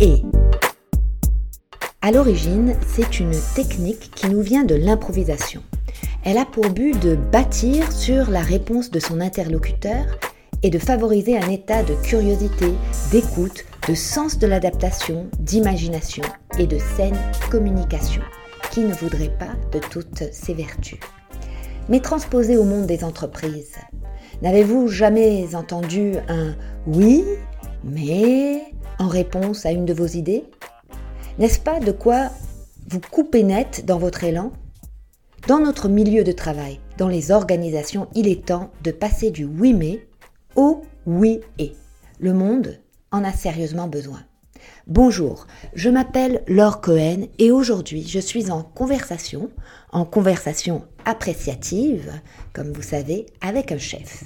et. À l'origine, c'est une technique qui nous vient de l'improvisation. Elle a pour but de bâtir sur la réponse de son interlocuteur et de favoriser un état de curiosité, d'écoute, de sens de l'adaptation, d'imagination et de saine communication. Qui ne voudrait pas de toutes ces vertus Mais transposé au monde des entreprises, n'avez-vous jamais entendu un oui, mais en réponse à une de vos idées N'est-ce pas de quoi vous couper net dans votre élan Dans notre milieu de travail, dans les organisations, il est temps de passer du oui mais au oui et. Le monde en a sérieusement besoin. Bonjour, je m'appelle Laure Cohen et aujourd'hui je suis en conversation, en conversation appréciative, comme vous savez, avec un chef.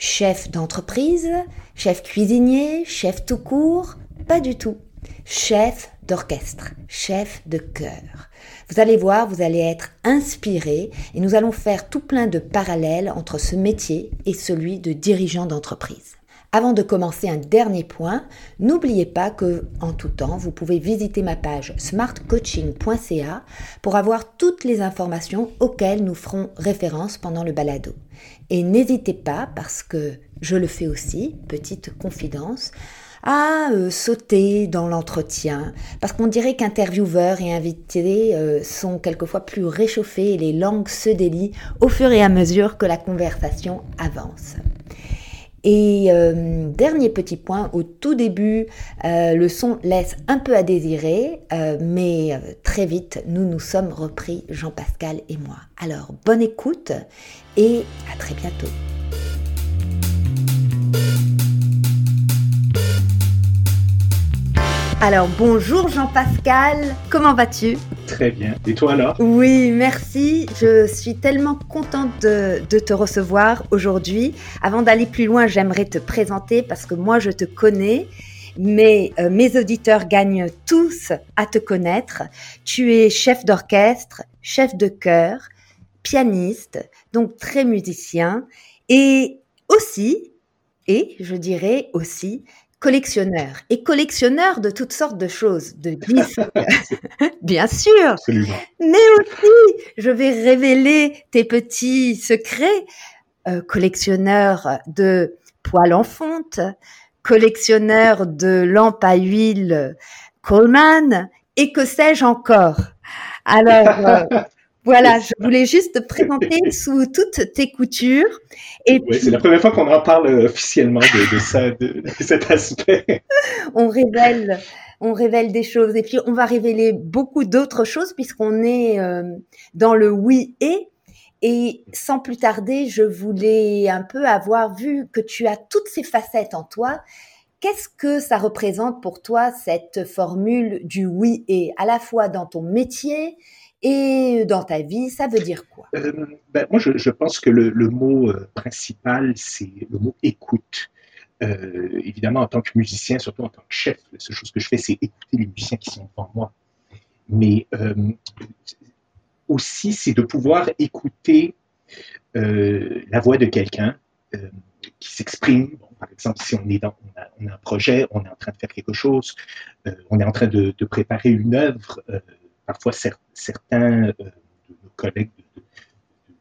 Chef d'entreprise, chef cuisinier, chef tout court, pas du tout. Chef d'orchestre, chef de chœur. Vous allez voir, vous allez être inspiré et nous allons faire tout plein de parallèles entre ce métier et celui de dirigeant d'entreprise. Avant de commencer un dernier point, n'oubliez pas que en tout temps, vous pouvez visiter ma page smartcoaching.ca pour avoir toutes les informations auxquelles nous ferons référence pendant le balado. Et n'hésitez pas parce que je le fais aussi, petite confidence, à euh, sauter dans l'entretien, parce qu'on dirait qu'intervieweurs et invités euh, sont quelquefois plus réchauffés et les langues se délient au fur et à mesure que la conversation avance. Et euh, dernier petit point, au tout début, euh, le son laisse un peu à désirer, euh, mais très vite, nous nous sommes repris, Jean-Pascal et moi. Alors, bonne écoute et à très bientôt. Alors bonjour Jean-Pascal, comment vas-tu? Très bien. Et toi alors? Oui, merci. Je suis tellement contente de, te recevoir aujourd'hui. Avant d'aller plus loin, j'aimerais te présenter parce que moi je te connais. Mais euh, mes auditeurs gagnent tous à te connaître. Tu es chef d'orchestre, chef de chœur, pianiste, donc très musicien, et aussi, et je dirais aussi, collectionneur et collectionneur de toutes sortes de choses, de disques, bien sûr. Mais aussi, je vais révéler tes petits secrets. Euh, collectionneur de poils en fonte, collectionneur de lampes à huile Coleman et que sais-je encore? Alors, euh, voilà, je voulais juste te présenter sous toutes tes coutures. Et oui, c'est la première fois qu'on en parle officiellement de, ça, de, cet aspect. on révèle, on révèle des choses et puis on va révéler beaucoup d'autres choses puisqu'on est euh, dans le oui et. Et sans plus tarder, je voulais un peu avoir vu que tu as toutes ces facettes en toi. Qu'est-ce que ça représente pour toi cette formule du oui et à la fois dans ton métier et dans ta vie, ça veut dire quoi? Euh, ben, Moi, je, pense que le, mot euh, principal, c'est le mot écoute. Euh, évidemment, en tant que musicien, surtout en tant que chef, la seule chose que je fais, c'est écouter les musiciens qui sont devant moi. Mais aussi, c'est de pouvoir écouter la voix de quelqu'un qui s'exprime. par exemple, si on, est dans, a, un projet, on est en train de faire quelque chose, on est en train de préparer une œuvre parfois certains euh, de collègues,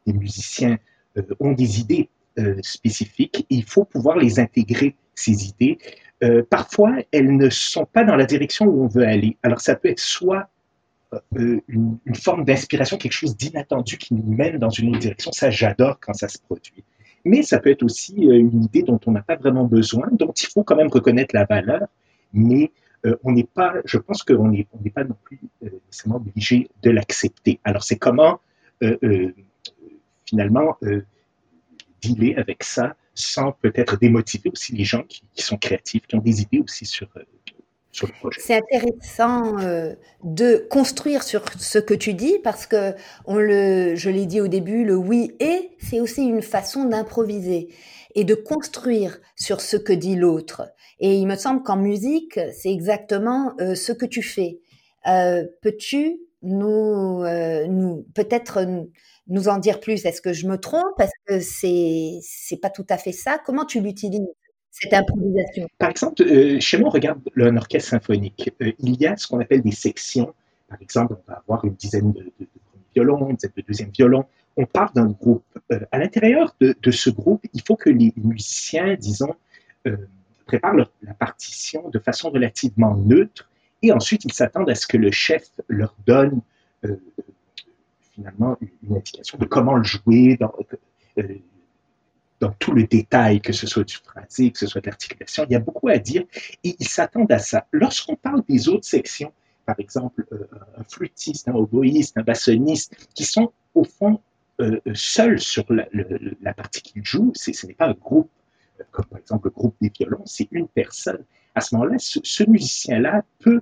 des musiciens, euh, ont des idées euh, spécifiques il faut pouvoir les intégrer, ces idées. parfois, elles ne sont pas dans la direction où on veut aller. Alors, ça peut être soit une, forme d'inspiration, quelque chose d'inattendu qui nous mène dans une autre direction. Ça, j'adore quand ça se produit. Mais ça peut être aussi une idée dont on n'a pas vraiment besoin, dont il faut quand même reconnaître la valeur, mais euh, on n'est pas, je pense qu'on n'est pas non plus euh, nécessairement obligé de l'accepter. Alors, c'est comment euh, finalement dealer avec ça sans peut-être démotiver aussi les gens qui, sont créatifs, qui ont des idées aussi sur, sur le projet? C'est intéressant de construire sur ce que tu dis parce que on le, je l'ai dit au début, le oui et c'est aussi une façon d'improviser et de construire sur ce que dit l'autre. Et il me semble qu'en musique, c'est exactement euh, ce que tu fais. Euh, peux-tu nous, euh, nous peut-être nous en dire plus? Est-ce que je me trompe? Est-ce que c'est c'est pas tout à fait ça? Comment tu l'utilises cette improvisation? Par exemple, chez moi, on regarde un orchestre symphonique. Il y a ce qu'on appelle des sections. Par exemple, on va avoir une dizaine de, violons, une dizaine de deuxième violons. On part d'un groupe. Euh, à l'intérieur de, ce groupe, il faut que les musiciens, disons, préparent la partition de façon relativement neutre et ensuite ils s'attendent à ce que le chef leur donne finalement une indication de comment le jouer dans, tout le détail, que ce soit du phrasé, que ce soit de l'articulation. Il y a beaucoup à dire et ils s'attendent à ça. Lorsqu'on parle des autres sections, par exemple, euh, un flûtiste, un oboïste, un bassoniste, qui sont au fond euh, seuls sur la, la partie qu'ils jouent, ce n'est pas un groupe, euh, comme par exemple le groupe des violons, c'est une personne. À ce moment-là, ce, ce musicien-là peut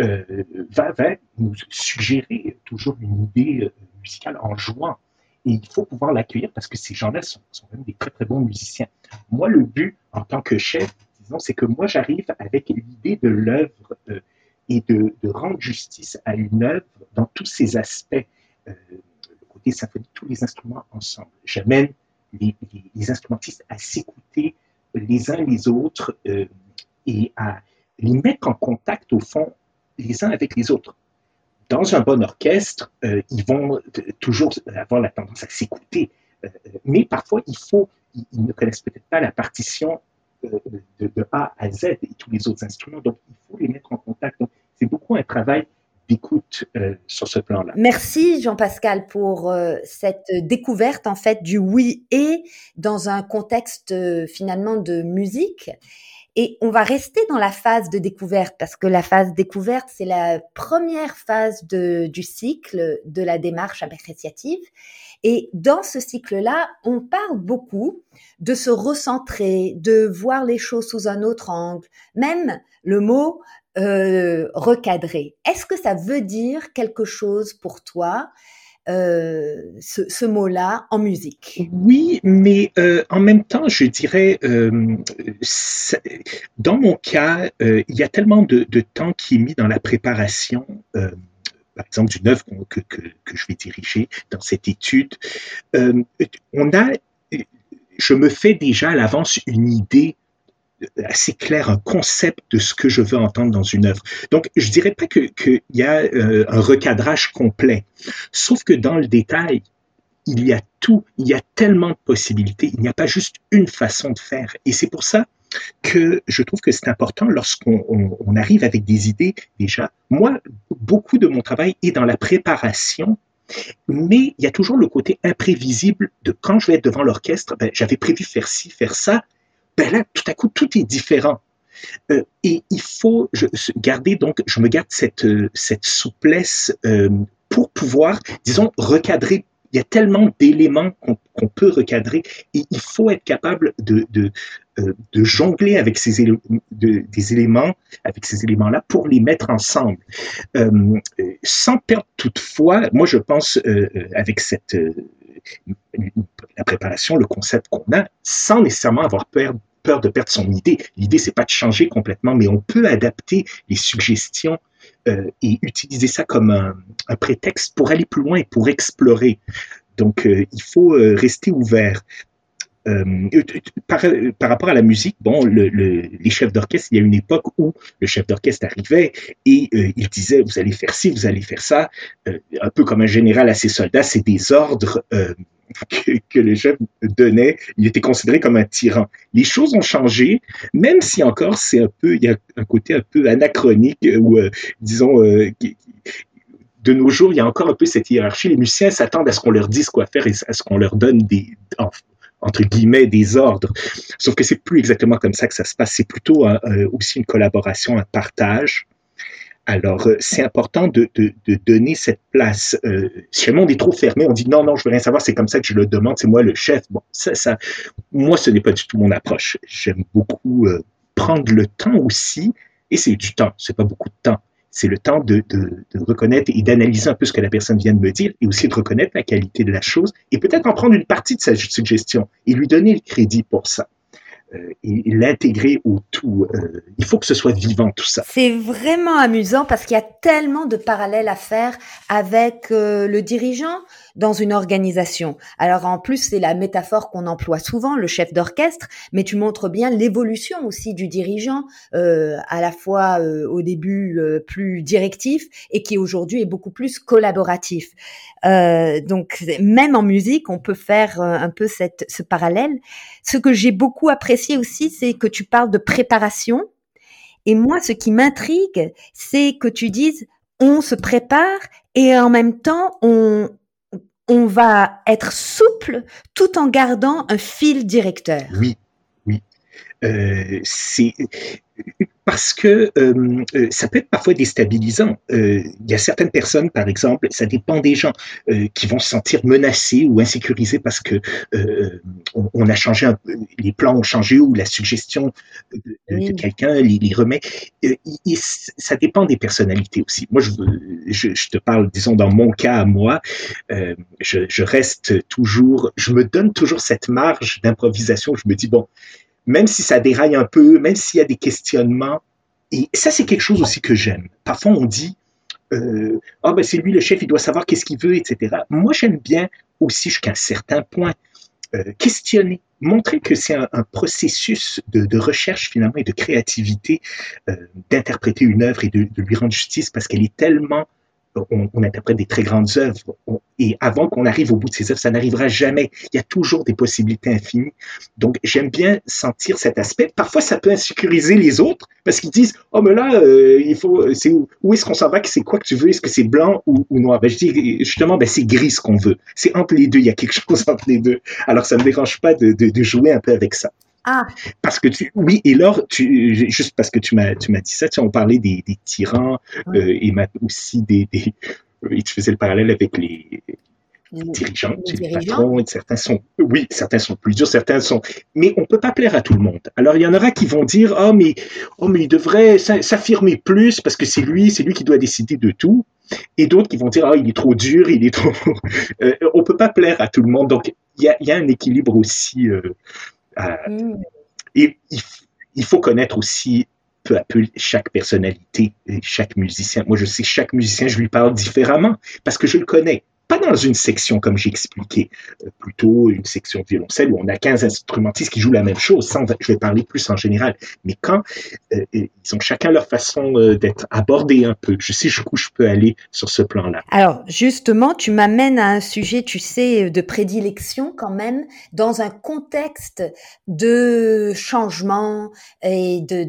euh, va, va, nous suggérer toujours une idée musicale en jouant et il faut pouvoir l'accueillir parce que ces gens-là sont, sont même des très, très bons musiciens. Moi, le but, en tant que chef, disons, c'est que moi, j'arrive avec l'idée de l'œuvre euh, et de, de, rendre justice à une œuvre dans tous ses aspects. Euh, le côté symphonique, tous les instruments ensemble. J'amène les, instrumentistes à s'écouter les uns les autres euh, et à les mettre en contact, au fond, les uns avec les autres dans un bon orchestre, euh, ils vont toujours avoir la tendance à s'écouter. Euh, mais parfois, il faut, ils, ne connaissent peut-être pas la partition de, A à Z et tous les autres instruments. Donc, il faut les mettre en contact. C'est beaucoup un travail euh, sur ce plan-là. Merci Jean-Pascal pour euh, cette découverte en fait du oui et dans un contexte euh, finalement de musique. Et on va rester dans la phase de découverte parce que la phase découverte, c'est la première phase de, du cycle de la démarche appréciative. Et dans ce cycle-là, on parle beaucoup de se recentrer, de voir les choses sous un autre angle. Même le mot euh, recadrer. Est-ce que ça veut dire quelque chose pour toi euh, ce, mot-là en musique? Oui, mais euh, en même temps, je dirais, dans mon cas, il y a tellement de, temps qui est mis dans la préparation. Par exemple, d'une œuvre que, que, je vais diriger dans cette étude, on a, je me fais déjà à l'avance une idée assez clair, un concept de ce que je veux entendre dans une œuvre. Donc, je dirais pas qu'il y a euh, un recadrage complet, sauf que dans le détail, il y a tout, il y a tellement de possibilités, il n'y a pas juste une façon de faire. Et c'est pour ça que je trouve que c'est important lorsqu'on on, on arrive avec des idées déjà. Moi, beaucoup de mon travail est dans la préparation mais il y a toujours le côté imprévisible de quand je vais être devant l'orchestre, ben, j'avais prévu faire ci, faire ça, ben là, tout à coup, tout est différent. Euh, et il faut je, garder, donc, je me garde cette, euh, cette souplesse euh, pour pouvoir, disons, recadrer. Il y a tellement d'éléments qu'on qu peut recadrer et il faut être capable de, de, euh, de jongler avec ces éléments, de, des éléments, avec ces éléments-là pour les mettre ensemble. Euh, sans perdre toutefois, moi je pense avec cette la préparation, le concept qu'on a, sans nécessairement avoir peur, peur de perdre son idée. L'idée, c'est pas de changer complètement, mais on peut adapter les suggestions euh, et utiliser ça comme un, prétexte pour aller plus loin et pour explorer. Donc, euh, il faut euh, rester ouvert. Par, par, rapport à la musique, bon, le, le, les chefs d'orchestre, il y a une époque où le chef d'orchestre arrivait et il disait vous allez faire ci, vous allez faire ça, un peu comme un général à ses soldats, c'est des ordres que, que, le chef donnait. Il était considéré comme un tyran. Les choses ont changé, même si encore c'est un peu, il y a un côté un peu anachronique ou disons de nos jours, il y a encore un peu cette hiérarchie. Les musiciens s'attendent à ce qu'on leur dise quoi faire et à ce qu'on leur donne des, entre guillemets, des ordres. Sauf que c'est plus exactement comme ça que ça se passe. C'est plutôt aussi une collaboration, un partage. Alors, euh, c'est important de, de, de, donner cette place. Euh, si le monde est trop fermé, on dit non, non, je veux rien savoir, c'est comme ça que je le demande, c'est moi le chef. Bon, ça, ça, moi, ce n'est pas du tout mon approche. J'aime beaucoup euh, prendre le temps aussi, et c'est du temps, c'est pas beaucoup de temps c'est le temps de, de, de reconnaître et d'analyser un peu ce que la personne vient de me dire et aussi de reconnaître la qualité de la chose et peut-être en prendre une partie de sa suggestion et lui donner le crédit pour ça. Et l'intégrer au tout. il faut que ce soit vivant tout ça. C'est vraiment amusant parce qu'il y a tellement de parallèles à faire avec le dirigeant dans une organisation. Alors en plus, c'est la métaphore qu'on emploie souvent, le chef d'orchestre, mais tu montres bien l'évolution aussi du dirigeant, euh, à la fois euh, au début euh, plus directif et qui aujourd'hui est beaucoup plus collaboratif. Euh, donc même en musique, on peut faire euh, un peu ce parallèle. Ce que j'ai beaucoup apprécié aussi, c'est que tu parles de préparation. Et moi, ce qui m'intrigue, c'est que tu dises on se prépare et en même temps on, on va être souple tout en gardant un fil directeur. Oui, oui. Euh, parce que euh, euh, ça peut être parfois déstabilisant. Euh, il y a certaines personnes, par exemple, ça dépend des gens, qui vont se sentir menacés ou insécurisés parce que on, a changé, un, les plans ont changé ou la suggestion de, quelqu'un les, les, remet. ça dépend des personnalités aussi. Moi, je, je, je, te parle, disons, dans mon cas à moi, je, je reste toujours, je me donne toujours cette marge d'improvisation. Je me dis, bon, même si ça déraille un peu, même s'il y a des questionnements. Et ça, c'est quelque chose aussi que j'aime. Parfois, on dit, euh, ah ben c'est lui le chef, il doit savoir qu'est-ce qu'il veut, etc. Moi, j'aime bien aussi jusqu'à un certain point euh, questionner, montrer que c'est un, processus de, recherche finalement et de créativité euh, d'interpréter une œuvre et de, de, lui rendre justice parce qu'elle est tellement on, interprète des très grandes œuvres. et avant qu'on arrive au bout de ces œuvres, ça n'arrivera jamais. Il y a toujours des possibilités infinies. Donc, j'aime bien sentir cet aspect. Parfois, ça peut insécuriser les autres parce qu'ils disent, oh, mais là, euh, il faut, c'est où, est-ce qu'on s'en va? C'est quoi que tu veux? Est-ce que c'est blanc ou, noir? Ben, je dis, justement, ben, c'est gris ce qu'on veut. C'est entre les deux. Il y a quelque chose entre les deux. Alors, ça ne me dérange pas de, de jouer un peu avec ça. Ah. Parce que tu, oui, et là, tu, juste parce que tu m'as, tu m'as dit ça, tu on parlait des, des tyrans euh, et aussi des, des, et tu faisais le parallèle avec les, dirigeants, les, patrons, et certains sont, oui, certains sont plus durs, certains sont, mais on peut pas plaire à tout le monde. Alors il y en aura qui vont dire, oh mais, oh mais il devrait s'affirmer plus parce que c'est lui, c'est lui qui doit décider de tout. Et d'autres qui vont dire, oh il est trop dur, il est trop, euh, on peut pas plaire à tout le monde. Donc il y a, y a un équilibre aussi. Euh, Mm. Et il, faut connaître aussi peu à peu chaque personnalité, chaque musicien. Moi, je sais chaque musicien, je lui parle différemment parce que je le connais pas dans une section comme j'ai expliqué, euh, plutôt une section violoncelle où on a 15 instrumentistes qui jouent la même chose. Sans, je vais parler plus en général. Mais quand euh, ils ont chacun leur façon euh, d'être abordés un peu, je sais jusqu'où je peux aller sur ce plan-là. Alors justement, tu m'amènes à un sujet, tu sais, de prédilection quand même, dans un contexte de changement et de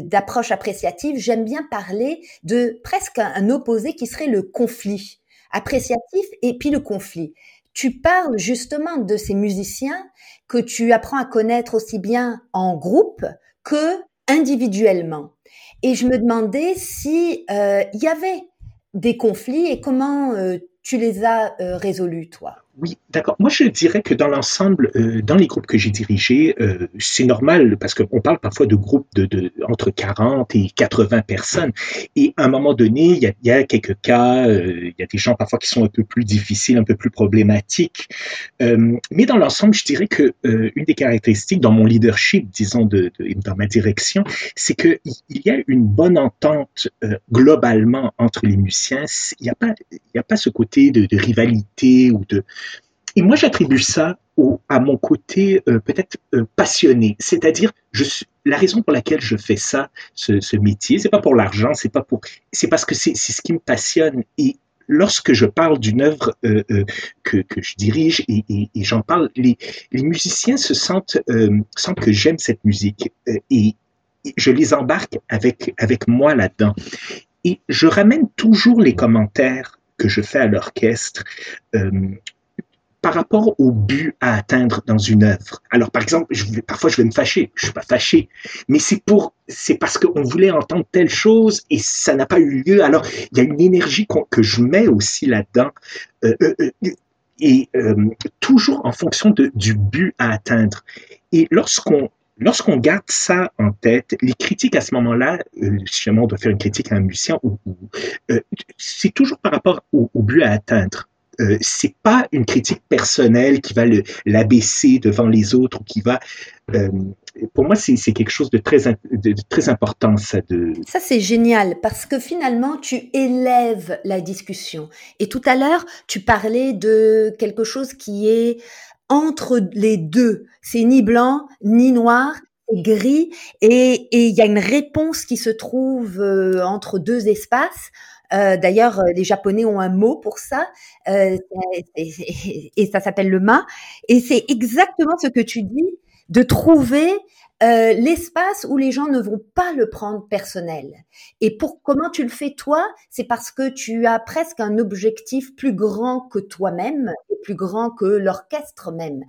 d'approche appréciative. J'aime bien parler de presque un opposé qui serait le conflit appréciatif et puis le conflit. Tu parles justement de ces musiciens que tu apprends à connaître aussi bien en groupe que individuellement. Et je me demandais si euh, il y avait des conflits et comment euh, tu les as euh, résolus, toi. Oui, d'accord. Moi, je dirais que dans l'ensemble, euh, dans les groupes que j'ai dirigés, euh, c'est normal parce qu'on parle parfois de groupes de, de, entre 40 et 80 personnes. Et à un moment donné, il y a, y a, quelques cas, euh, il y a des gens parfois qui sont un peu plus difficiles, un peu plus problématiques. mais dans l'ensemble, je dirais que une des caractéristiques dans mon leadership, disons, de, de dans ma direction, c'est qu'il y a une bonne entente globalement entre les musiciens. Il n'y a pas, il y a pas ce côté de, de rivalité ou de et moi, j'attribue ça au, à mon côté euh, peut-être euh, passionné, c'est-à-dire je la raison pour laquelle je fais ça, ce, ce métier, c'est pas pour l'argent, c'est pas pour, c'est parce que c'est ce qui me passionne et lorsque je parle d'une œuvre euh, euh que, que, je dirige et, et, et j'en parle, les, les, musiciens se sentent, euh, sentent que j'aime cette musique et, et je les embarque avec, avec moi là-dedans. Et je ramène toujours les commentaires que je fais à l'orchestre euh, par rapport au but à atteindre dans une œuvre. Alors, par exemple, je vais, parfois je vais me fâcher. Je suis pas fâché, mais c'est pour, c'est parce qu'on voulait entendre telle chose et ça n'a pas eu lieu. Alors, il y a une énergie que je mets aussi là-dedans. Euh, euh, euh et euh, toujours en fonction de, du but à atteindre. Et lorsqu'on lorsqu'on garde ça en tête, les critiques à ce moment-là, euh, si on doit faire une critique à un musicien, ou, euh, c'est toujours par rapport au, au but à atteindre euh, c'est pas une critique personnelle qui va l'abaisser devant les autres ou qui va euh, pour moi, c'est quelque chose de très, de, très important, ça. De... Ça, c'est génial parce que finalement, tu élèves la discussion. Et tout à l'heure, tu parlais de quelque chose qui est entre les deux. C'est ni blanc, ni noir, gris. Et il y a une réponse qui se trouve euh, entre deux espaces. Euh, D'ailleurs, euh, les Japonais ont un mot pour ça, euh, et, ça s'appelle le ma. Et c'est exactement ce que tu dis de trouver l'espace où les gens ne vont pas le prendre personnel. Et pour comment tu le fais toi, c'est parce que tu as presque un objectif plus grand que toi-même, plus grand que l'orchestre même.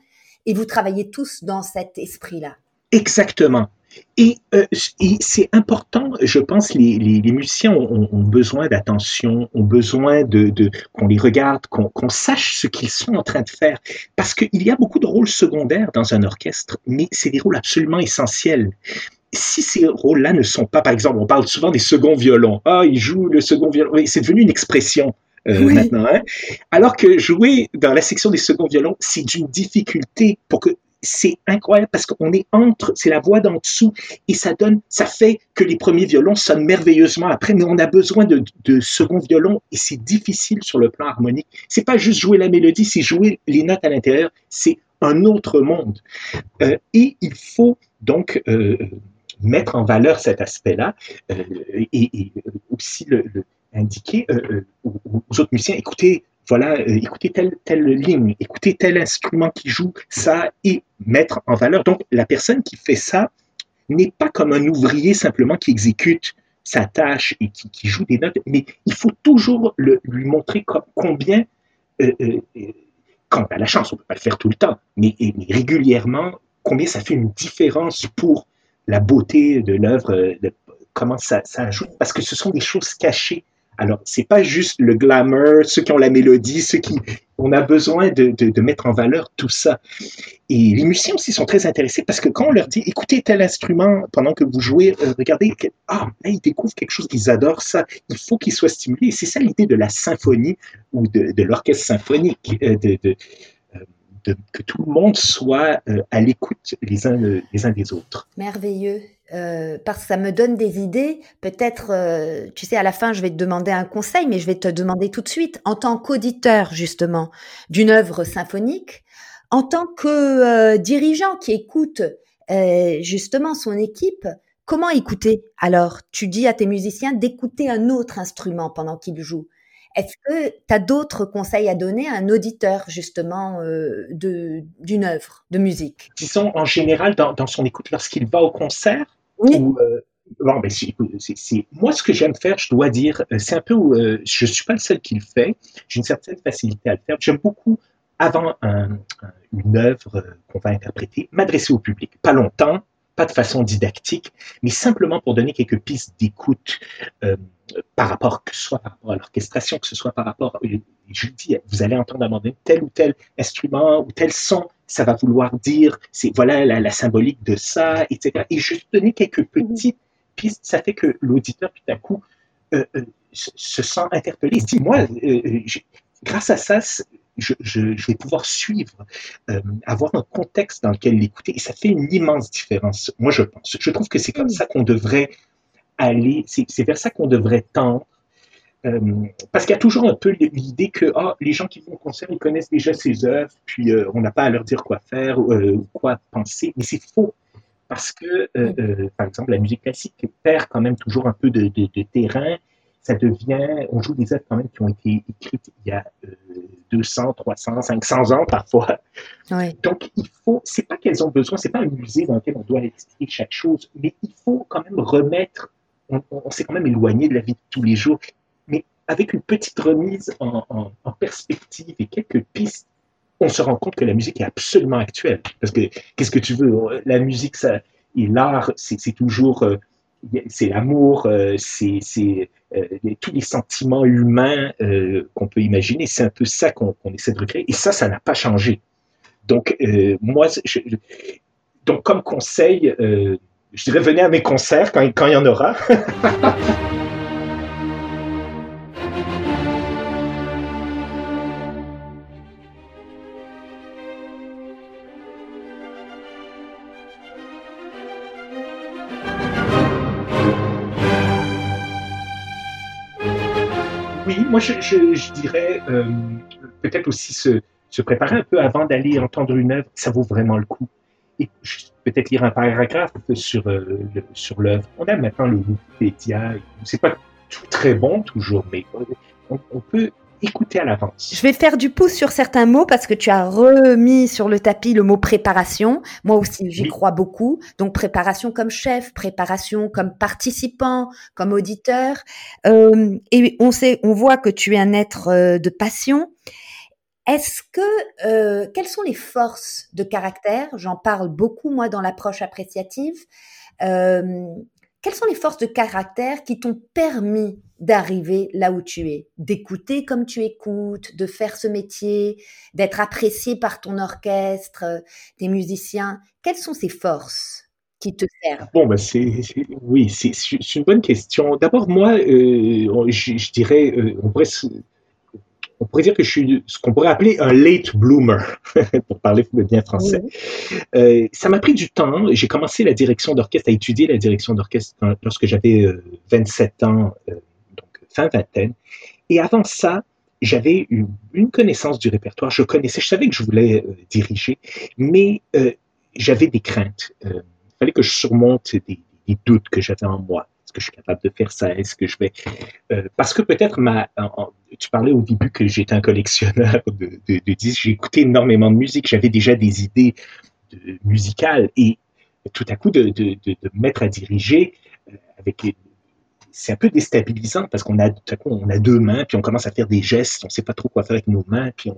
Et vous travaillez tous dans cet esprit-là. Exactement. Et, euh, et c'est important, je pense, les, les, les musiciens ont, ont besoin d'attention, ont besoin de, de qu'on les regarde, qu'on sache ce qu'ils sont en train de faire. Parce qu'il y a beaucoup de rôles secondaires dans un orchestre, mais c'est des rôles absolument essentiels si ces rôles-là ne sont pas, par exemple, on parle souvent des seconds violons. Ah, il joue le second violon. C'est devenu une expression. Euh, oui. maintenant. Hein? Alors que jouer dans la section des seconds violons, c'est d'une difficulté pour que c'est incroyable parce qu'on est entre, c'est la voix d'en dessous et ça donne, ça fait que les premiers violons sonnent merveilleusement après, mais on a besoin de, de second violon et c'est difficile sur le plan harmonique. C'est pas juste jouer la mélodie, c'est jouer les notes à l'intérieur, c'est un autre monde. Euh, et il faut donc euh, mettre en valeur cet aspect-là euh, et, et, aussi le, le indiquer euh, aux, aux autres musiciens, écoutez, voilà, euh, écoutez telle, ligne, écoutez tel instrument qui joue ça et mettre en valeur. Donc, la personne qui fait ça n'est pas comme un ouvrier simplement qui exécute sa tâche et qui, joue des notes, mais il faut toujours lui montrer combien, euh, euh, quand on a la chance, on ne peut pas le faire tout le temps, mais, mais, régulièrement, combien ça fait une différence pour la beauté de l'œuvre, comment ça, ça ajoute, parce que ce sont des choses cachées alors, c'est pas juste le glamour, ceux qui ont la mélodie, ceux qui... On a besoin de, de, mettre en valeur tout ça. Et les musiciens aussi sont très intéressés parce que quand on leur dit, écoutez tel instrument pendant que vous jouez, euh, regardez, ah, là, ils découvrent quelque chose, ils adorent ça, il faut qu'ils soient stimulés. C'est ça l'idée de la symphonie ou de, de l'orchestre symphonique, euh, de, de, que tout le monde soit euh, à l'écoute les uns, les uns des autres. Merveilleux. Euh, parce que ça me donne des idées. Peut-être, euh, tu sais, à la fin, je vais te demander un conseil, mais je vais te demander tout de suite, en tant qu'auditeur justement d'une œuvre symphonique, en tant que euh, dirigeant qui écoute euh, justement son équipe, comment écouter? Alors, tu dis à tes musiciens d'écouter un autre instrument pendant qu'ils jouent. Est-ce que tu as d'autres conseils à donner à un auditeur justement euh, d'une œuvre de musique? Disons en général dans, dans son écoute lorsqu'il va au concert oui. ou euh, bon, ben, c'est, moi ce que j'aime faire, je dois dire, euh, c'est un peu où euh, je suis pas le seul qui le fait. J'ai une certaine facilité à le faire. J'aime beaucoup avant un, une œuvre qu'on va interpréter, m'adresser au public. Pas longtemps, pas de façon didactique, mais simplement pour donner quelques pistes d'écoute euh, par rapport, que ce soit par rapport à l'orchestration, que ce soit par rapport, je dis, vous allez entendre à un moment donné tel ou tel instrument ou tel son, ça va vouloir dire, c'est voilà la, la, symbolique de ça, etc. Et juste donner quelques petites pistes, ça fait que l'auditeur tout à coup euh, euh, se sent interpellé, il se dit, moi, euh, grâce à ça, je, je, je, vais pouvoir suivre, euh, avoir un contexte dans lequel l'écouter, et ça fait une immense différence. Moi, je pense. Je trouve que c'est comme ça qu'on devrait aller, c'est vers ça qu'on devrait tendre. Euh, parce qu'il y a toujours un peu l'idée que ah, les gens qui vont au concert, ils connaissent déjà ses œuvres, puis euh, on n'a pas à leur dire quoi faire ou quoi penser. Mais c'est faux. Parce que, par exemple, la musique classique perd quand même toujours un peu de, de, de terrain ça devient, on joue des œuvres quand même qui ont été écrites il y a euh, 200, 300, 500 ans parfois. Oui. Donc, il faut, c'est pas qu'elles ont besoin, c'est pas un musée dans lequel on doit expliquer chaque chose, mais il faut quand même remettre, on, on s'est quand même éloigné de la vie de tous les jours, mais avec une petite remise en, en, en perspective et quelques pistes, on se rend compte que la musique est absolument actuelle. Parce que, qu'est-ce que tu veux? La musique, ça, et l'art, c'est toujours, euh, c'est l'amour, euh, c'est euh, tous les sentiments humains euh, qu'on peut imaginer. C'est un peu ça qu'on qu essaie de recréer. Et ça, ça n'a pas changé. Donc, moi, je, donc comme conseil, je dirais venez à mes concerts quand, quand il y en aura. moi, je, dirais euh, peut-être aussi se, préparer un peu avant d'aller entendre une œuvre. Ça vaut vraiment le coup. Et peut-être lire un paragraphe sur, euh, sur l'œuvre. On a maintenant le Wikipédia. C'est pas tout très bon toujours, mais on peut écouter à l'avance. Je vais faire du pouce sur certains mots parce que tu as remis sur le tapis le mot préparation. Moi aussi, j'y crois beaucoup. Donc préparation comme chef, préparation comme participant, comme auditeur. Euh, et on sait, on voit que tu es un être euh, de passion. Est-ce que euh, quelles sont les forces de caractère? J'en parle beaucoup moi dans l'approche appréciative. Euh, quelles sont les forces de caractère qui t'ont permis d'arriver là où tu es, d'écouter comme tu écoutes, de faire ce métier, d'être apprécié par ton orchestre, tes musiciens. Quelles sont ces forces qui te servent? Bon, ben c'est, oui, c'est, une bonne question. D'abord, moi, euh, je, dirais, euh, on pourrait on pourrait dire que je suis ce qu'on pourrait appeler un late bloomer, pour parler bien français. Euh, ça m'a pris du temps. J'ai commencé la direction d'orchestre, à étudier la direction d'orchestre lorsque j'avais 27 euh, ans, euh, donc fin vingtaine. Et avant ça, j'avais une, une, connaissance du répertoire. Je connaissais, je savais que je voulais diriger, mais j'avais des craintes. il fallait que je surmonte des, des doutes que j'avais en moi. Est-ce que je suis capable de faire ça? Est-ce que je vais Parce que peut-être ma tu parlais au début que j'étais un collectionneur de, disques. J'ai écouté énormément de musique. J'avais déjà des idées musicales et tout à coup de, me mettre à diriger euh, avec c'est un peu déstabilisant parce qu'on a tout on a deux mains puis on commence à faire des gestes, on ne sait pas trop quoi faire avec nos mains puis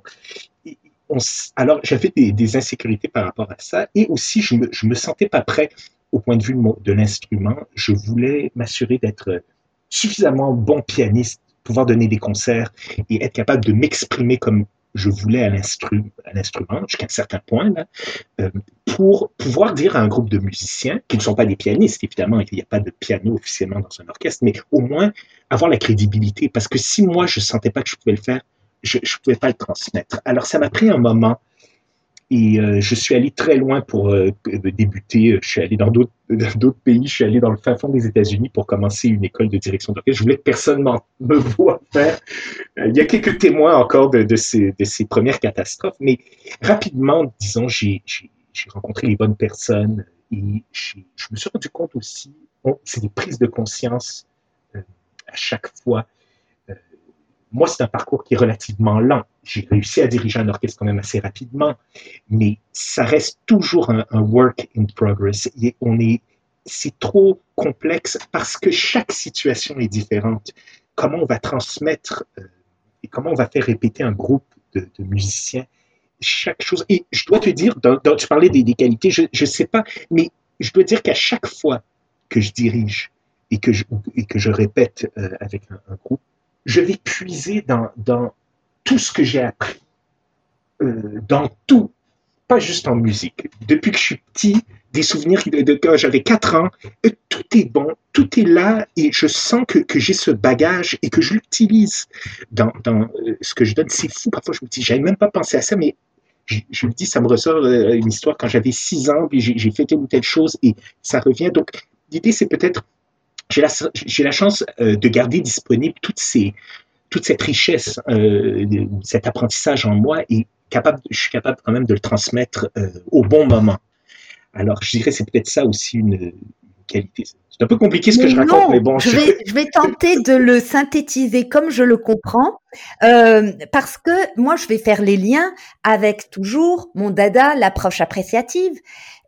on, alors j'avais des, insécurités par rapport à ça et aussi je me me sentais pas prêt au point de vue de l'instrument. Je voulais m'assurer d'être suffisamment bon pianiste pouvoir donner des concerts et être capable de m'exprimer comme je voulais à l'instrument, jusqu'à un certain point, là, euh, pour pouvoir dire à un groupe de musiciens, qui ne sont pas des pianistes, évidemment, il n'y a pas de piano officiellement dans un orchestre, mais au moins avoir la crédibilité, parce que si moi, je ne sentais pas que je pouvais le faire, je ne pouvais pas le transmettre. Alors, ça m'a pris un moment et euh, je suis allé très loin pour euh, débuter. Je suis allé dans d'autres pays. Je suis allé dans le fin fond des États-Unis pour commencer une école de direction d'orchestre. Je voulais que personne me voit faire. Euh, il y a quelques témoins encore de, de, ces, de, ces, premières catastrophes, mais rapidement, disons, j'ai rencontré les bonnes personnes et je me suis rendu compte aussi, bon, c'est des prises de conscience à chaque fois moi, c'est un parcours qui est relativement lent. J'ai réussi à diriger un orchestre quand même assez rapidement, mais ça reste toujours un, work in progress. on est, c'est trop complexe parce que chaque situation est différente. Comment on va transmettre euh, et comment on va faire répéter un groupe de, musiciens? Chaque chose. Et je dois te dire, tu parlais des, qualités, je ne sais pas, mais je dois dire qu'à chaque fois que je dirige et que je, et que je répète euh, avec un, groupe, je vais puiser dans tout ce que j'ai appris, euh, dans tout, pas juste en musique. Depuis que je suis petit, des souvenirs de, quand j'avais 4 ans, tout est bon, tout est là et je sens que, j'ai ce bagage et que je l'utilise dans, euh, ce que je donne. C'est fou, parfois je me dis, j'avais même pas pensé à ça, mais je, me dis, ça me ressort euh, une histoire quand j'avais 6 ans, puis j'ai fait telle ou telle chose et ça revient. Donc, l'idée, c'est peut-être j'ai la, la chance de garder disponible toutes ces, toute cette richesse, euh, cet apprentissage en moi et capable, je suis capable quand même de le transmettre euh, au bon moment. Alors, je dirais c'est peut-être ça aussi une, qualité. C'est un peu compliqué ce que je raconte, mais bon. Je vais, je vais tenter de le synthétiser comme je le comprends, euh, parce que moi, je vais faire les liens avec toujours mon dada, l'approche appréciative.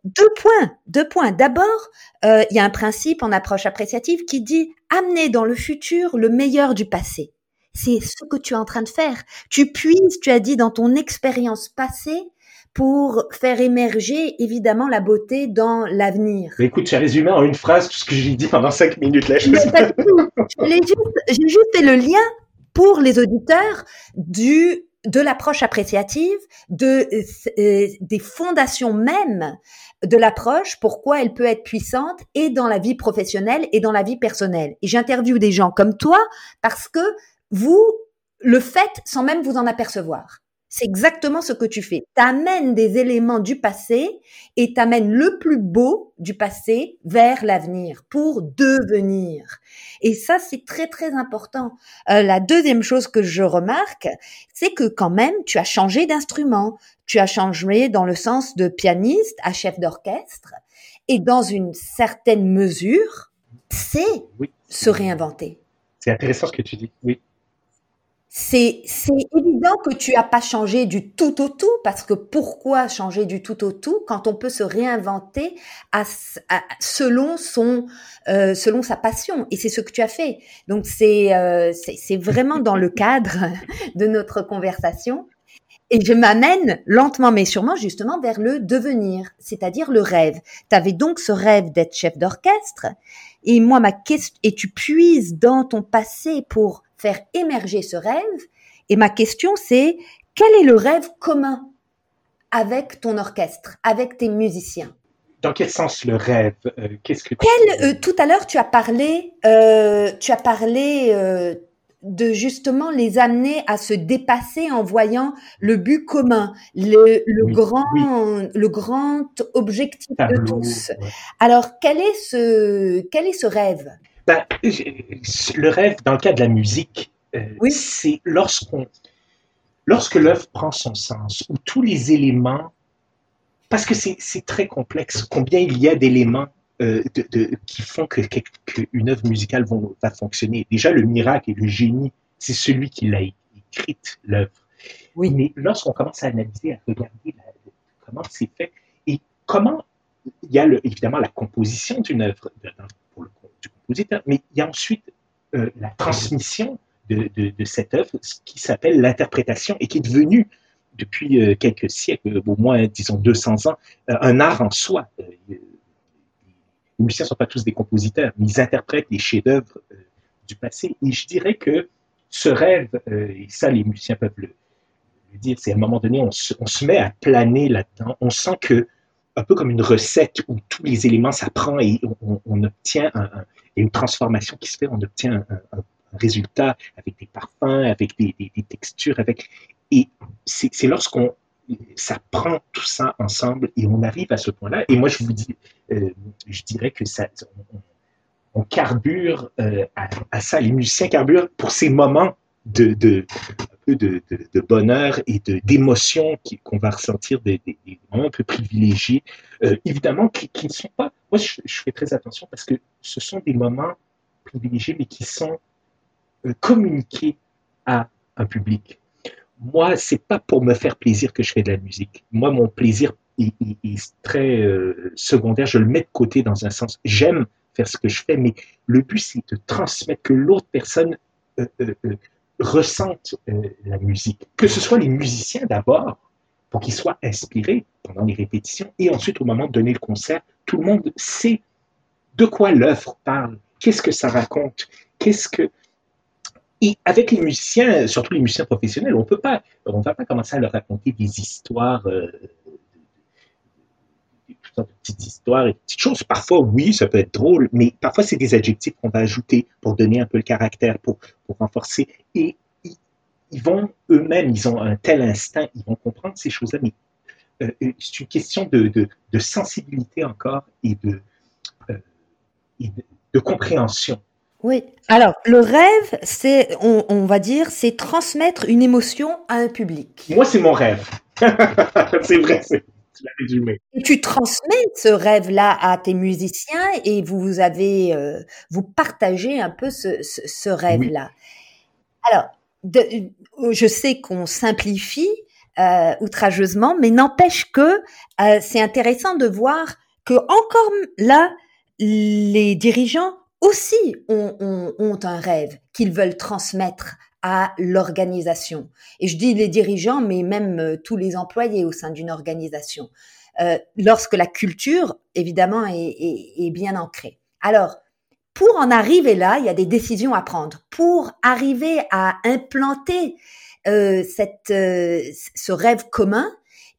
Deux points, deux points. D'abord, euh, il y a un principe en approche appréciative qui dit amener dans le futur le meilleur du passé. C'est ce que tu es en train de faire. Tu puises, tu as dit, dans ton expérience passée pour faire émerger évidemment la beauté dans l'avenir. Écoute, tu as résumé en une phrase tout ce que j'ai dit pendant cinq minutes là. J'ai juste fait le lien pour les auditeurs du de l'approche appréciative, de euh, des fondations même de l'approche, pourquoi elle peut être puissante et dans la vie professionnelle et dans la vie personnelle. Et j'interviewe des gens comme toi parce que vous le faites sans même vous en apercevoir. C'est exactement ce que tu fais. Tu amènes des éléments du passé et tu amènes le plus beau du passé vers l'avenir pour devenir. Et ça, c'est très, très important. Euh, la deuxième chose que je remarque, c'est que quand même, tu as changé d'instrument. Tu as changé dans le sens de pianiste à chef d'orchestre. Et dans une certaine mesure, c'est se réinventer. C'est intéressant ce que tu dis, oui c'est évident que tu as pas changé du tout au tout parce que pourquoi changer du tout au tout quand on peut se réinventer à, selon son euh, selon sa passion. Et c'est ce que tu as fait. Donc c'est euh, c'est vraiment dans le cadre de notre conversation. Et je m'amène lentement mais sûrement justement vers le devenir c'est-à-dire le rêve. Tu avais donc ce rêve d'être chef d'orchestre. Et moi ma question et tu puises dans ton passé pour faire émerger ce rêve. Et ma question, c'est quel est le rêve commun avec ton orchestre, avec tes musiciens? Dans quel sens le rêve euh, Qu'est-ce que quel, euh, Tout à l'heure, tu as parlé, euh, tu as parlé de justement les amener à se dépasser en voyant le but commun, le, grand, le grand objectif de tous. Alors, quel est ce, quel est ce rêve? Ben, le rêve, dans le cas de la musique, euh, c'est lorsqu'on, lorsque l'œuvre prend son sens, où tous les éléments, parce que c'est très complexe, combien il y a d'éléments euh, de, qui font que, qu'une œuvre musicale va, fonctionner. Déjà, le miracle et le génie, c'est celui qui l'a écrite, l'œuvre. Oui. Mais lorsqu'on commence à analyser, à regarder comment c'est fait, et comment il y a évidemment la composition d'une œuvre, pour le mais il y a ensuite euh, la transmission de, cette œuvre, qui s'appelle l'interprétation et qui est devenue, depuis euh, quelques siècles, au moins, disons, 200 ans, euh, un art en soi. les musiciens ne sont pas tous des compositeurs, mais ils interprètent les chefs-d'œuvre du passé. Et je dirais que ce rêve, et ça, les musiciens peuvent le, dire, c'est à un moment donné, on se met à planer là-dedans. On sent que un peu comme une recette où tous les éléments s'apprend et on, obtient une transformation qui se fait, on obtient un, résultat avec des parfums, avec des, textures, avec et c'est lorsqu'on ça prend tout ça ensemble et on arrive à ce point-là. Et moi, je vous dis, euh, je dirais que ça, on, carbure euh, à, ça. Les musiciens carburent pour ces moments de, de, de, de, bonheur et d'émotion qu'on va ressentir des, moments un peu privilégiés, euh, évidemment, qui, ne sont pas. Moi, je, fais très attention parce que ce sont des moments privilégiés, mais qui sont euh, communiqués à un public. Moi, c'est pas pour me faire plaisir que je fais de la musique. Moi, mon plaisir est, très euh, secondaire. Je le mets de côté dans un sens. J'aime faire ce que je fais, mais le but, c'est de transmettre que l'autre personne ressentent euh, la musique. Que ce soit les musiciens d'abord, pour qu'ils soient inspirés pendant les répétitions, et ensuite au moment de donner le concert, tout le monde sait de quoi l'œuvre parle, qu'est-ce que ça raconte, qu'est-ce que... Et avec les musiciens, surtout les musiciens professionnels, on peut pas, on va pas commencer à leur raconter des histoires euh, petites histoires et petites choses. Parfois, oui, ça peut être drôle, mais parfois, c'est des adjectifs qu'on va ajouter pour donner un peu le caractère, pour, pour renforcer. Et ils, vont eux-mêmes, ils ont un tel instinct, ils vont comprendre ces choses-là, mais euh, euh, c'est une question de, de, sensibilité encore et de, euh, de, compréhension. Oui. Alors, le rêve, c'est, on, on va dire, c'est transmettre une émotion à un public. Moi, c'est mon rêve. c'est vrai, tu transmets ce rêve-là à tes musiciens et vous avez, euh, vous partagez un peu ce, rêve-là. Alors, je sais qu'on simplifie euh, outrageusement, mais n'empêche que euh, c'est intéressant de voir que encore là, les dirigeants aussi ont un rêve qu'ils veulent transmettre à l'organisation. Et je dis les dirigeants, mais même euh, tous les employés au sein d'une organisation. Euh, lorsque la culture, évidemment, est, bien ancrée. Alors, pour en arriver là, il y a des décisions à prendre. Pour arriver à implanter euh, cette, ce rêve commun,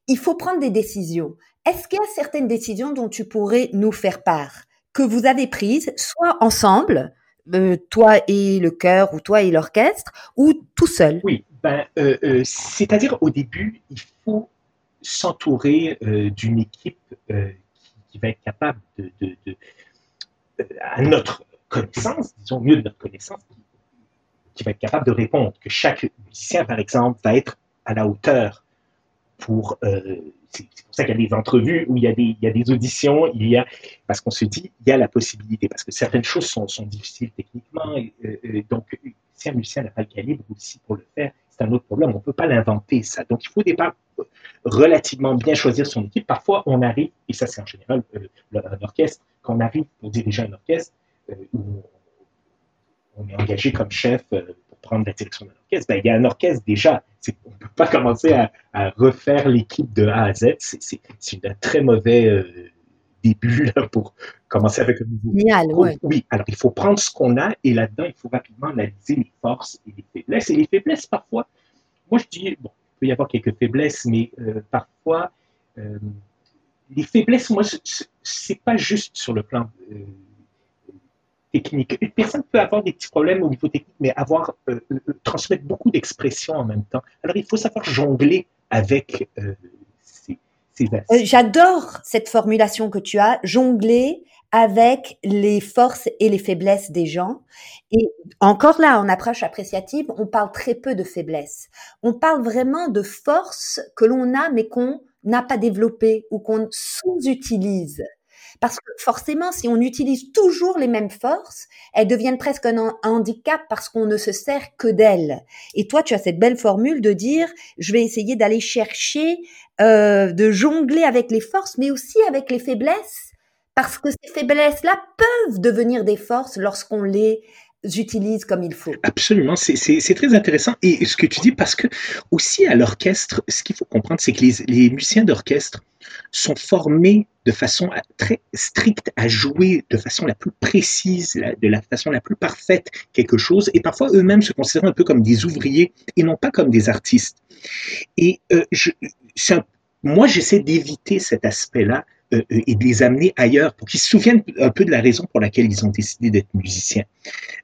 il faut prendre des décisions. Est-ce qu'il y a certaines décisions dont tu pourrais nous faire part, que vous avez prises, soit ensemble, euh, toi et le chœur ou toi et l'orchestre ou tout seul? Oui, Ben, c'est-à-dire au début, il faut s'entourer d'une équipe qui, va être capable de, à notre connaissance, disons mieux de notre connaissance, qui va être capable de répondre, que chaque musicien, par exemple, va être à la hauteur pour... Euh, c'est pour ça qu'il y a des entrevues où il y a des, il y a des auditions, il y a, parce qu'on se dit, il y a la possibilité, parce que certaines choses sont, sont difficiles techniquement, et, euh, donc si un musicien n'a pas le calibre aussi pour le faire, c'est un autre problème, on peut pas l'inventer ça. Donc il faut au départ relativement bien choisir son équipe. Parfois on arrive, et ça c'est en général euh, un orchestre, quand on arrive pour diriger un orchestre, où on est engagé comme chef euh, pour prendre la direction d'un orchestre, ben, il y a un orchestre déjà. On ne peut pas commencer à, refaire l'équipe de A à Z. C'est un très mauvais euh, début pour commencer avec un nouveau. Génial, oui. Oui, alors il faut prendre ce qu'on a et là-dedans, il faut rapidement analyser les forces et les faiblesses. Et les faiblesses, parfois, moi je dis, bon, il peut y avoir quelques faiblesses, mais euh, parfois, les faiblesses, moi, c'est pas juste sur le plan technique. Une personne peut avoir des petits problèmes au niveau technique, mais avoir euh, euh, transmettre beaucoup d'expressions en même temps. Alors il faut savoir jongler avec euh, ces, aspects. J'adore cette formulation que tu as, jongler avec les forces et les faiblesses des gens. Et encore là, en approche appréciative, on parle très peu de faiblesses. On parle vraiment de forces que l'on a, mais qu'on n'a pas développées ou qu'on sous-utilise. Parce que forcément, si on utilise toujours les mêmes forces, elles deviennent presque un handicap parce qu'on ne se sert que d'elles. Et toi, tu as cette belle formule de dire, je vais essayer d'aller chercher, euh, de jongler avec les forces, mais aussi avec les faiblesses, parce que ces faiblesses-là peuvent devenir des forces lorsqu'on les utilise comme il faut. Absolument, c'est très intéressant. Et ce que tu dis, parce que aussi à l'orchestre, ce qu'il faut comprendre, c'est que les, musiciens d'orchestre sont formés de façon très stricte à jouer de façon la plus précise, de la façon la plus parfaite quelque chose, et parfois eux-mêmes se considèrent un peu comme des ouvriers et non pas comme des artistes. Et euh, je, moi, j'essaie d'éviter cet aspect-là euh, euh, et de les amener ailleurs pour qu'ils se souviennent un peu de la raison pour laquelle ils ont décidé d'être musiciens.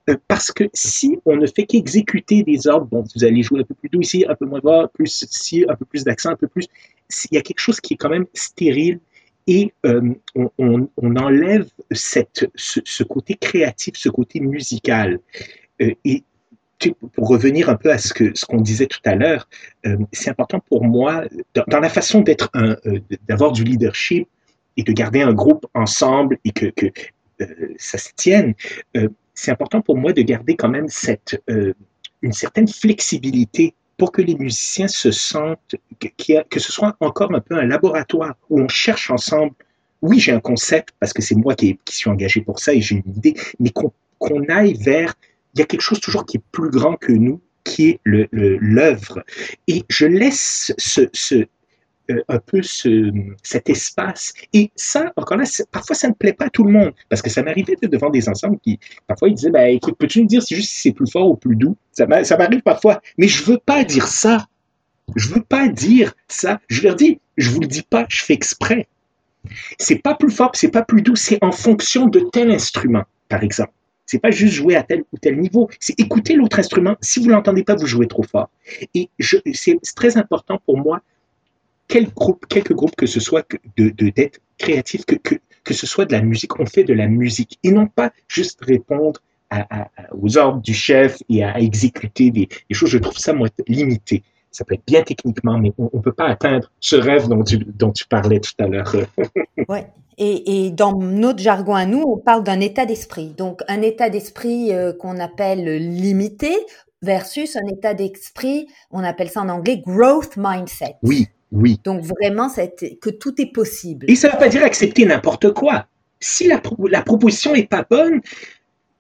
Euh, parce que si on ne fait qu'exécuter des ordres, bon, vous allez jouer un peu plus doux ici, un peu moins bas, plus ici, un peu plus d'accent, un peu plus, il y a quelque chose qui est quand même stérile et on, on, on, enlève cette, ce, ce, côté créatif, ce côté musical. et pour revenir un peu à ce que ce qu'on disait tout à l'heure, c'est important pour moi dans, la façon d'être un, d'avoir du leadership et de garder un groupe ensemble et que, que euh, ça se tienne, euh, c'est important pour moi de garder quand même cette, euh, une certaine flexibilité pour que les musiciens se sentent, que, que ce soit encore un peu un laboratoire où on cherche ensemble. Oui, j'ai un concept parce que c'est moi qui, qui, suis engagé pour ça et j'ai une idée, mais qu'on aille vers, il y a quelque chose toujours qui est plus grand que nous, qui est l'œuvre. Et je laisse ce, ce, euh, un peu ce, cet espace. Et ça, encore là, parfois, ça ne plaît pas à tout le monde. Parce que ça m'arrivait devant des ensembles qui, parfois, ils disaient, ben, écoute, peux-tu me dire si juste si c'est plus fort ou plus doux? Ça m'arrive parfois. Mais je veux pas dire ça. Je veux pas dire ça. Je leur dis, je vous le dis pas, je fais exprès. C'est pas plus fort, c'est pas plus doux, c'est en fonction de tel instrument, par exemple. C'est pas juste jouer à tel ou tel niveau, c'est écouter l'autre instrument. Si vous l'entendez pas, vous jouez trop fort. Et c'est très important pour moi quel groupe, quelques groupes que ce soit de d'être créatif, que, que, que ce soit de la musique, on fait de la musique et non pas juste répondre à, aux ordres du chef et à exécuter des, choses. Je trouve ça moi limité. Ça peut être bien techniquement, mais on ne peut pas atteindre ce rêve dont tu, dont tu parlais tout à l'heure. ouais. Et, et, dans notre jargon à nous, on parle d'un état d'esprit. Donc un état d'esprit euh, qu'on appelle limité versus un état d'esprit, on appelle ça en anglais growth mindset. Oui, oui. Donc vraiment, que tout est possible. Et ça ne veut pas dire accepter n'importe quoi. Si la, la proposition n'est pas bonne,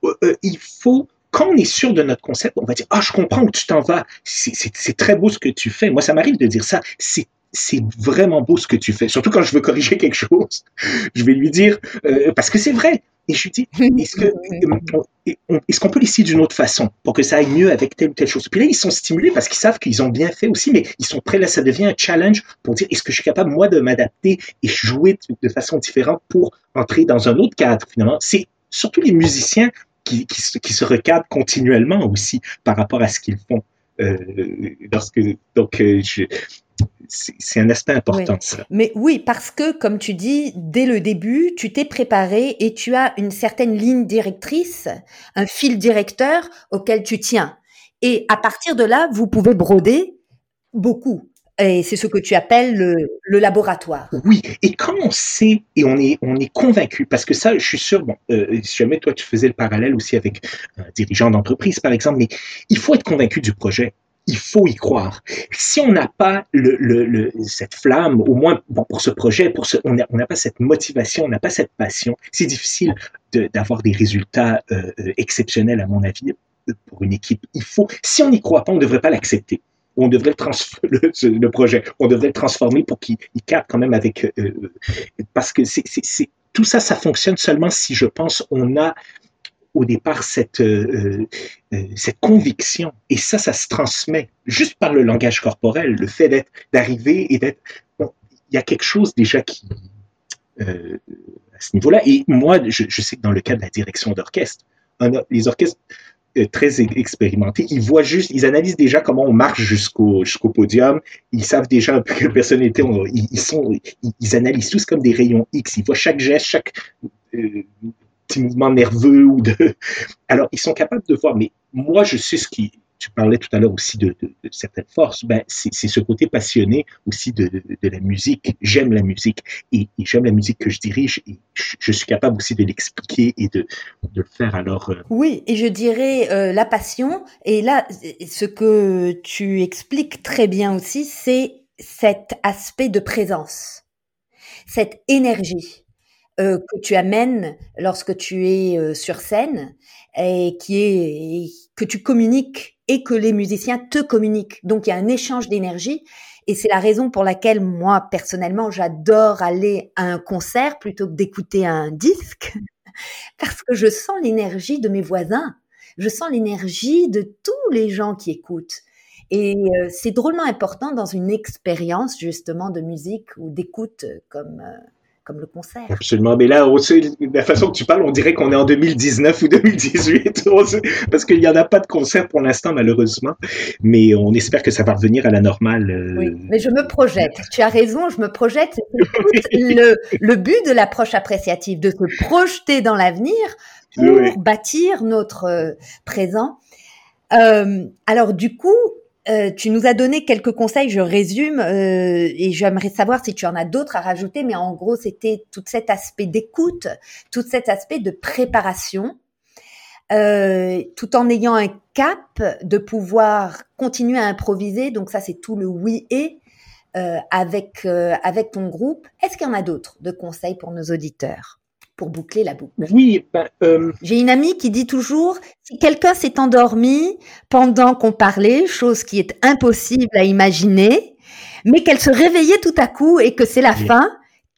euh, euh, il faut, quand on est sûr de notre concept, on va dire, ah, je comprends où tu t'en vas. C'est très beau ce que tu fais. Moi, ça m'arrive de dire ça. C'est c'est vraiment beau ce que tu fais. Surtout quand je veux corriger quelque chose, je vais lui dire, euh, parce que c'est vrai, et je lui dis, est-ce que est-ce qu'on peut l'essayer d'une autre façon pour que ça aille mieux avec telle ou telle chose? Puis là, ils sont stimulés parce qu'ils savent qu'ils ont bien fait aussi, mais ils sont prêts là, ça devient un challenge pour dire est-ce que je suis capable moi de m'adapter et jouer de façon différente pour entrer dans un autre cadre finalement? C'est surtout les musiciens qui, qui, qui se recadrent continuellement aussi par rapport à ce qu'ils font. lorsque, donc, je, c'est un aspect important ça. Mais oui, parce que, comme tu dis, dès le début, tu t'es préparé et tu as une certaine ligne directrice, un fil directeur auquel tu tiens. Et à partir de là, vous pouvez broder beaucoup. Et c'est ce que tu appelles le, laboratoire. Oui, et quand on sait et on est, on est convaincu, parce que ça, je suis sûr, bon, euh, si jamais toi tu faisais le parallèle aussi avec un dirigeant d'entreprise, par exemple, mais il faut être convaincu du projet il faut y croire. Si on n'a pas le, le, cette flamme, au moins bon, pour ce projet, pour ce, on n'a pas cette motivation, on n'a pas cette passion, c'est difficile d'avoir des résultats euh, euh, exceptionnels, à mon avis, pour une équipe. Il faut, si on n'y croit pas, on ne devrait pas l'accepter. On devrait le, le, le, projet, on devrait le transformer pour qu'il capte quand même avec, euh, parce que c'est, tout ça, ça fonctionne seulement si je pense on a au départ cette, euh, euh, cette conviction. Et ça, ça se transmet juste par le langage corporel, le fait d'être, d'arriver et d'être. Bon, il y a quelque chose déjà qui. Euh, à ce niveau-là. Et moi, je, sais que dans le cas de la direction d'orchestre, les orchestres euh, très expérimentés, ils voient juste, ils analysent déjà comment on marche jusqu'au jusqu'au podium. Ils savent déjà un peu quelle personnalité on, ils, sont, ils, analysent tous comme des rayons X. Ils voient chaque geste, chaque euh, petits mouvements nerveux ou de. Alors, ils sont capables de voir. Mais moi, je sais ce qui. Tu parlais tout à l'heure aussi de, certaines forces. Ben, c'est ce côté passionné aussi de, de la musique. J'aime la musique et, j'aime la musique que je dirige et je, suis capable aussi de l'expliquer et de, de le faire. Alors. Euh... Oui, et je dirais euh, la passion. Et là, ce que tu expliques très bien aussi, c'est cet aspect de présence, cette énergie euh, que tu amènes lorsque tu es euh, sur scène et qui est que tu communiques et que les musiciens te communiquent. Donc il y a un échange d'énergie et c'est la raison pour laquelle moi personnellement j'adore aller à un concert plutôt que d'écouter un disque parce que je sens l'énergie de mes voisins, je sens l'énergie de tous les gens qui écoutent. Et euh, c'est drôlement important dans une expérience justement de musique ou d'écoute comme comme le concert. Absolument. Mais là, la façon que tu parles, on dirait qu'on est en 2019 ou 2018, parce qu'il n'y en a pas de concert pour l'instant, malheureusement. Mais on espère que ça va revenir à la normale. Euh. Oui, mais je me projette. Tu as raison, je me projette. C'est le, le but de l'approche appréciative, de se projeter dans l'avenir pour oui. bâtir notre euh, présent. Euh, alors du coup, euh, tu nous as donné quelques conseils, je résume, euh, et j'aimerais savoir si tu en as d'autres à rajouter, mais en gros, c'était tout cet aspect d'écoute, tout cet aspect de préparation, euh, tout en ayant un cap de pouvoir continuer à improviser. Donc ça, c'est tout le oui et euh, avec euh, avec ton groupe. Est-ce qu'il y en a d'autres de conseils pour nos auditeurs? Pour boucler la boucle. Oui, ben, euh... j'ai une amie qui dit toujours si quelqu'un s'est endormi pendant qu'on parlait, chose qui est impossible à imaginer, mais qu'elle se réveillait tout à coup et que c'est la oui. fin,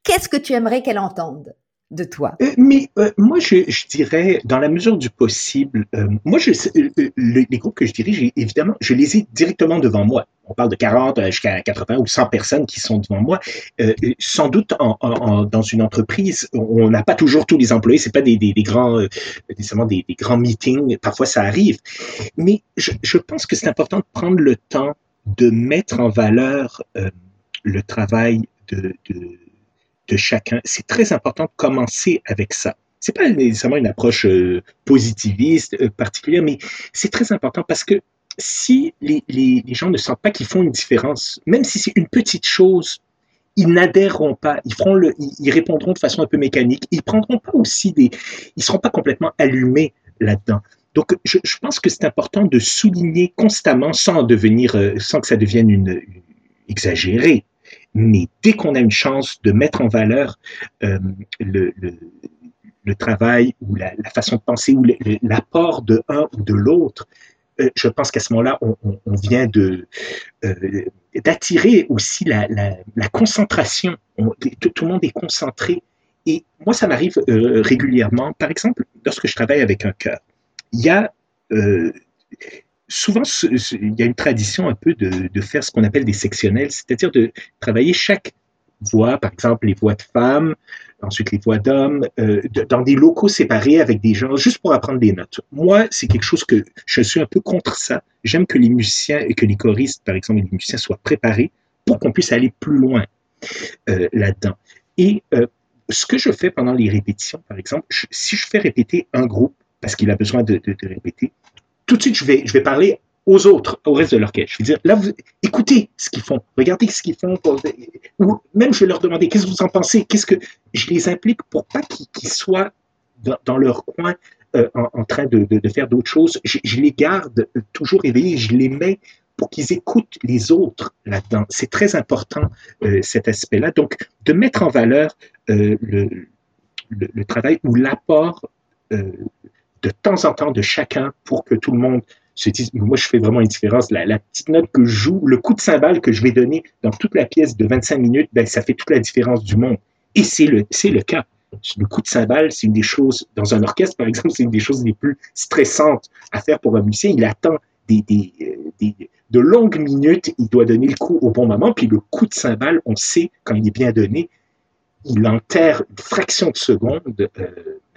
qu'est-ce que tu aimerais qu'elle entende? De toi euh, Mais euh, moi, je, je, dirais, dans la mesure du possible, euh, moi, je, euh, les, les groupes que je dirige, évidemment, je les ai directement devant moi. On parle de 40 jusqu'à 80 ou 100 personnes qui sont devant moi. Euh, sans doute, en, en, dans une entreprise, on n'a pas toujours tous les employés. C'est pas des, des, des grands, nécessairement des, des, grands meetings. Parfois, ça arrive. Mais je, je pense que c'est important de prendre le temps de mettre en valeur le travail de, de de chacun. C'est très important de commencer avec ça. C'est pas nécessairement une approche euh, positiviste euh, particulière, mais c'est très important parce que si les, gens ne sentent pas qu'ils font une différence, même si c'est une petite chose, ils n'adhéreront pas, ils feront le, ils répondront de façon un peu mécanique, ils prendront pas aussi des, ils seront pas complètement allumés là-dedans. Donc, je, je, pense que c'est important de souligner constamment, sans devenir, euh, sans que ça devienne une, une exagéré, mais dès qu'on a une chance de mettre en valeur euh, le, le, le, travail ou la, la, façon de penser ou l'apport de un ou de l'autre, euh, je pense qu'à ce moment-là, on, on, vient de euh, d'attirer aussi la, la, la concentration. On, tout, tout, le monde est concentré. Et moi, ça m'arrive euh, régulièrement. Par exemple, lorsque je travaille avec un cœur, il y a euh, souvent, il y a une tradition un peu de, de faire ce qu'on appelle des sectionnels, c'est-à-dire de travailler chaque voix, par exemple les voix de femmes, ensuite les voix d'hommes, euh, dans des locaux séparés avec des gens, juste pour apprendre des notes. Moi, c'est quelque chose que je suis un peu contre ça. J'aime que les musiciens et que les choristes, par exemple, les musiciens soient préparés pour qu'on puisse aller plus loin euh, là-dedans. Et euh, ce que je fais pendant les répétitions, par exemple, si je fais répéter un groupe parce qu'il a besoin de, de, de, répéter, tout de suite, je vais, je vais parler aux autres, au reste de l'orchestre. Je vais dire, là, écoutez ce qu'ils font, regardez ce qu'ils font, ou même je vais leur demander, qu'est-ce que vous en pensez, qu'est-ce que je les implique pour pas qu'ils soient dans, leur coin euh, en, train de, de, de faire d'autres choses. Je, je, les garde toujours éveillés, je les mets pour qu'ils écoutent les autres là-dedans. C'est très important euh, cet aspect-là. Donc, de mettre en valeur euh, le, le, le, travail ou l'apport euh, de temps en temps de chacun pour que tout le monde se dise, moi je fais vraiment une différence. La, la, petite note que je joue, le coup de cymbale que je vais donner dans toute la pièce de 25 minutes, ben, ça fait toute la différence du monde. Et c'est le, c'est le cas. Le coup de cymbale, c'est une des choses, dans un orchestre par exemple, c'est une des choses les plus stressantes à faire pour un musicien. Il attend des, des, des, de longues minutes, il doit donner le coup au bon moment, puis le coup de cymbale, on sait quand il est bien donné, il enterre une fraction de seconde, euh,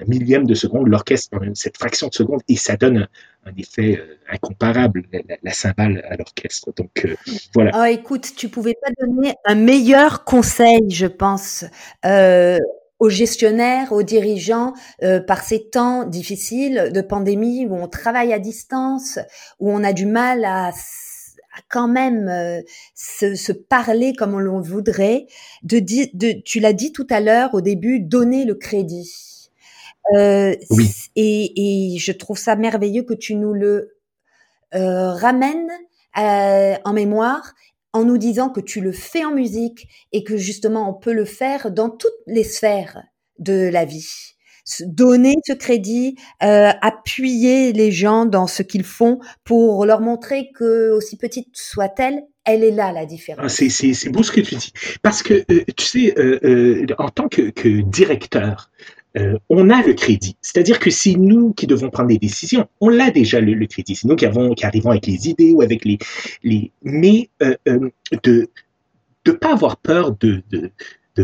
millième de seconde, l'orchestre cette fraction de seconde, et ça donne un, effet euh, incomparable, la, la, cymbale à l'orchestre. Donc euh, voilà. Oh, écoute, tu pouvais pas donner un meilleur conseil, je pense. Euh, aux gestionnaires, aux dirigeants, euh, par ces temps difficiles de pandémie où on travaille à distance, où on a du mal à, à quand même euh, se, se, parler comme on le voudrait. De, de, tu l'as dit tout à l'heure au début, donner le crédit. Euh, oui. et, et, je trouve ça merveilleux que tu nous le euh, ramènes euh, en mémoire en nous disant que tu le fais en musique et que justement on peut le faire dans toutes les sphères de la vie. Donner ce crédit, euh, appuyer les gens dans ce qu'ils font pour leur montrer que, aussi petite soit-elle, elle est là la différence. Ah, c'est beau ce que tu dis. Parce que, euh, tu sais, euh en tant que, que directeur, euh, on a le crédit. C'est-à-dire que c'est nous qui devons prendre des décisions. On l'a déjà le, crédit. C'est nous qui, avons, arrivons avec les idées ou avec les... mais euh, euh, de ne pas avoir peur de,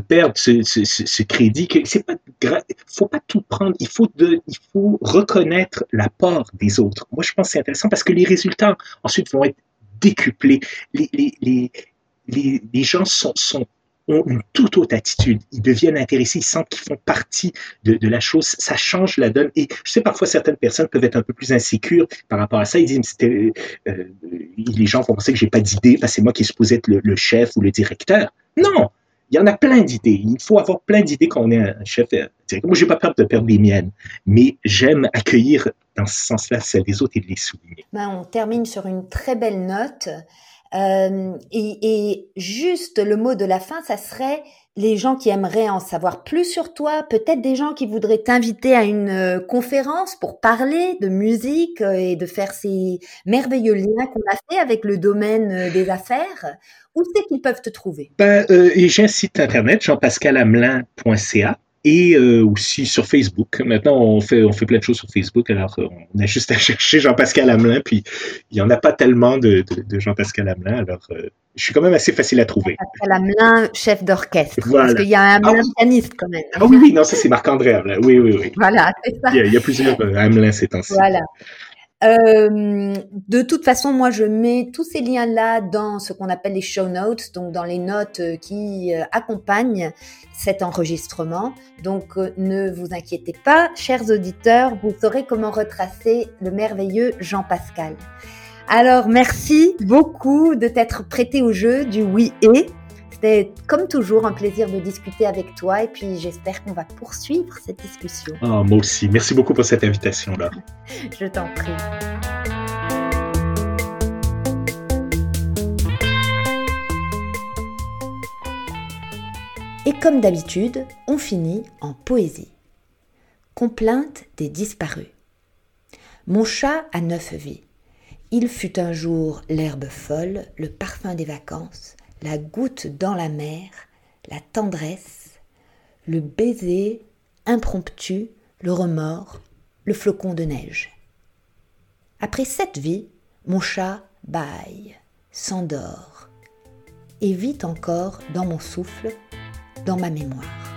perdre ce, crédit, c'est pas faut pas tout prendre. Il faut de, il faut reconnaître l'apport des autres. Moi, je pense que c'est intéressant parce que les résultats ensuite vont être décuplés. Les, gens sont ont une toute autre attitude. Ils deviennent intéressés, ils sentent qu'ils font partie de, la chose. Ça change la donne. Et je sais, parfois, certaines personnes peuvent être un peu plus insécures par rapport à ça. Ils disent, euh, euh, les gens vont penser que j'ai pas d'idée c'est moi qui est supposé être le, chef ou le directeur. Non! Il y en a plein d'idées. Il faut avoir plein d'idées quand on est un chef euh. Moi, j'ai pas peur de perdre les miennes, mais j'aime accueillir dans ce sens-là celles des autres et les souligner. Ben, on termine sur une très belle note. Euh, et, juste le mot de la fin, ça serait les gens qui aimeraient en savoir plus sur toi, peut-être des gens qui voudraient t'inviter à une euh, conférence pour parler de musique euh, et de faire ces merveilleux liens qu'on a fait avec le domaine des affaires. Où c'est qu'ils peuvent te trouver? Ben, J'ai un site internet, jean-pascalamelin.ca et euh, aussi sur Facebook. Maintenant, on fait, on fait plein de choses sur Facebook, alors euh, on a juste à chercher Jean-Pascal Hamelin, puis il n'y en a pas tellement de, de, de Jean-Pascal Hamelin, alors euh, je suis quand même assez facile à trouver. Jean-Pascal Hamelin, chef d'orchestre, voilà. parce qu'il y a un Hamelin ah, pianiste quand même. Ah oui, oui, non, ça c'est Marc-André Hamelin, oui, oui, oui. Voilà, c'est ça. Il y, a, il y a plusieurs Hamelin ces temps-ci. Voilà. Euh, de toute façon, moi, je mets tous ces liens-là dans ce qu'on appelle les show notes, donc dans les notes qui euh, accompagnent cet enregistrement. Donc, euh, ne vous inquiétez pas, chers auditeurs, vous saurez comment retracer le merveilleux Jean-Pascal. Alors, merci beaucoup de t'être prêté au jeu du oui et. C'était comme toujours un plaisir de discuter avec toi et puis j'espère qu'on va poursuivre cette discussion. Oh, moi aussi. Merci beaucoup pour cette invitation-là. Je t'en prie. Et comme d'habitude, on finit en poésie. Complainte des disparus. Mon chat a neuf vies. Il fut un jour l'herbe folle, le parfum des vacances, la goutte dans la mer, la tendresse, le baiser impromptu, le remords, le flocon de neige. Après cette vie, mon chat bâille, s'endort, et vit encore dans mon souffle dans ma mémoire.